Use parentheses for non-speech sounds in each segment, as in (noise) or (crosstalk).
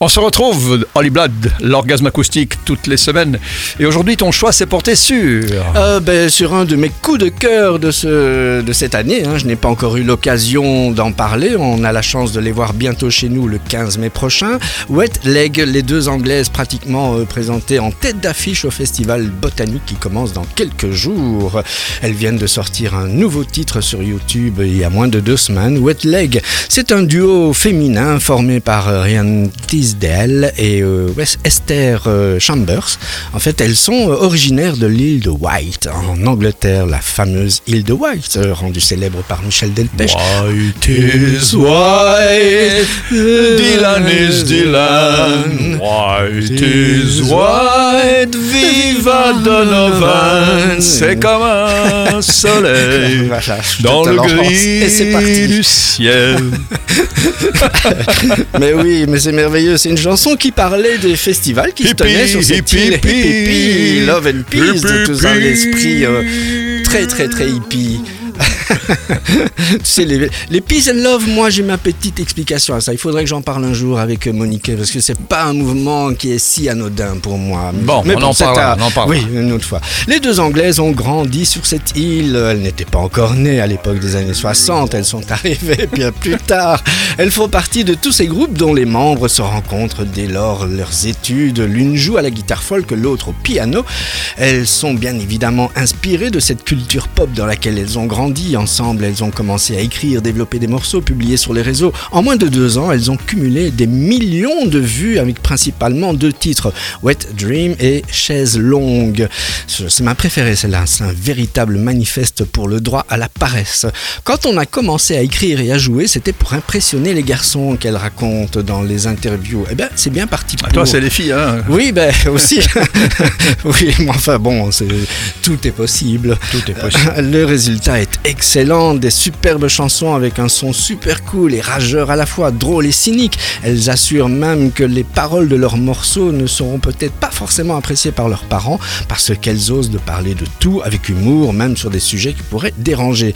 On se retrouve, Holly Blood, l'orgasme acoustique, toutes les semaines. Et aujourd'hui, ton choix s'est porté sur... Euh, ben, sur un de mes coups de cœur de, ce, de cette année. hein. Je n'ai pas encore eu l'occasion d'en parler. On a la chance de les voir bientôt chez nous le 15 mai prochain. Wet Leg, les deux anglaises pratiquement euh, présentées en tête d'affiche au festival botanique qui commence dans quelques jours. Elles viennent de sortir un nouveau titre sur YouTube il y a moins de deux semaines. Wet Leg, c'est un duo féminin formé par euh, Ryan Tisdale et euh, Wes- Esther euh, Chambers. En fait, elles sont euh, originaires de l'île de White, en Angleterre, la fameuse île de White, euh, rendue célèbre par Michel Delpech. White is white, Dylan is Dylan. White is white, viva Donovan. C'est comme un soleil (laughs) Voilà, dans le lance. Et c'est parti. gris du ciel. (laughs) Mais oui, mais c'est merveilleux. C'est une chanson qui parlait des festivals qui se tenaient sur cette hippie, île. hippie. Hippie, love and peace, de tous un esprit euh, très très très hippie. (laughs) tu sais, les, les Peace and Love, moi j'ai ma petite explication à ça. Il faudrait que j'en parle un jour avec euh, Monique parce que c'est pas un mouvement qui est si anodin pour moi. Bon, on en c'est parlera, à- on en parlera. Oui, une autre fois. Les deux Anglaises ont grandi sur cette île. Elles n'étaient pas encore nées à l'époque des années 60. Elles sont arrivées (laughs) bien plus tard. Elles font partie de tous ces groupes dont les membres se rencontrent dès lors leurs études. L'une joue à la guitare folk, l'autre au piano. Elles sont bien évidemment inspirées de cette culture pop dans laquelle elles ont grandi. Ensemble, elles ont commencé à écrire, développer des morceaux, publier sur les réseaux. En moins de deux ans, elles ont cumulé des millions de vues avec principalement deux titres, Wet Dream et Chaise Longue. C'est ma préférée celle-là, c'est un véritable manifeste pour le droit à la paresse. Quand on a commencé à écrire et à jouer, c'était pour impressionner les garçons qu'elle raconte dans les interviews. Eh bien, c'est bien parti pour... Ah, toi, c'est les filles, hein Oui, ben (laughs) aussi. (laughs) oui, mais enfin bon, c'est- tout est possible. Tout est possible. Le résultat est excellent, des superbes chansons avec un son super cool et rageur à la fois, drôle et cynique. Elles assurent même que les paroles de leurs morceaux ne seront peut-être pas forcément appréciées par leurs parents parce qu'elles osent de parler de tout avec humour, même sur des sujets qui pourraient déranger.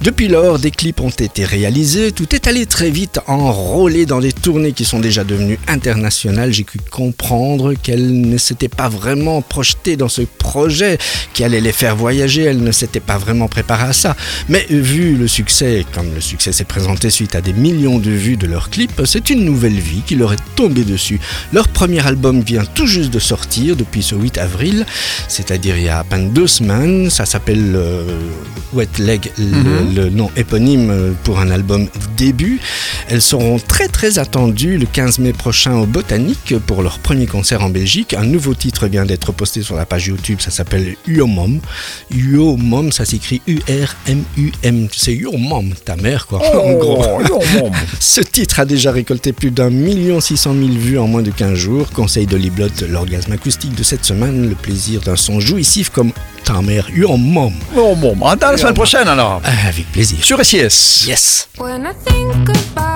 Depuis lors, des clips ont été réalisés, tout est allé très vite, enrôlé dans des tournées qui sont déjà devenues internationales. J'ai pu comprendre qu'elles ne s'étaient pas vraiment projetées dans ce projet qui allait les faire voyager, elles ne s'étaient pas vraiment préparées à ça. Vu le succès, comme le succès s'est présenté suite à des millions de vues de leurs clips, c'est une nouvelle vie qui leur est tombée dessus. Leur premier album vient tout juste de sortir depuis ce 8 avril, c'est-à-dire il y a à peine deux semaines. Ça s'appelle euh, Wet Leg, le, le nom éponyme pour un album début. Elles seront très très attendues le 15 mai prochain au Botanique pour leur premier concert en Belgique. Un nouveau titre vient d'être posté sur la page YouTube, ça s'appelle Uomom. Uomom, ça s'écrit Tu sais, Uomom, ta mère quoi. (laughs) en gros. (laughs) Ce titre a déjà récolté plus d'un million six cent mille vues en moins de 15 jours. Conseil de Liblot, l'orgasme acoustique de cette semaine, le plaisir d'un son jouissif comme ta mère Uomom. Bon, bon, à la semaine prochaine alors. Ah, Avec plaisir. Sur SIS. Yes. When I think about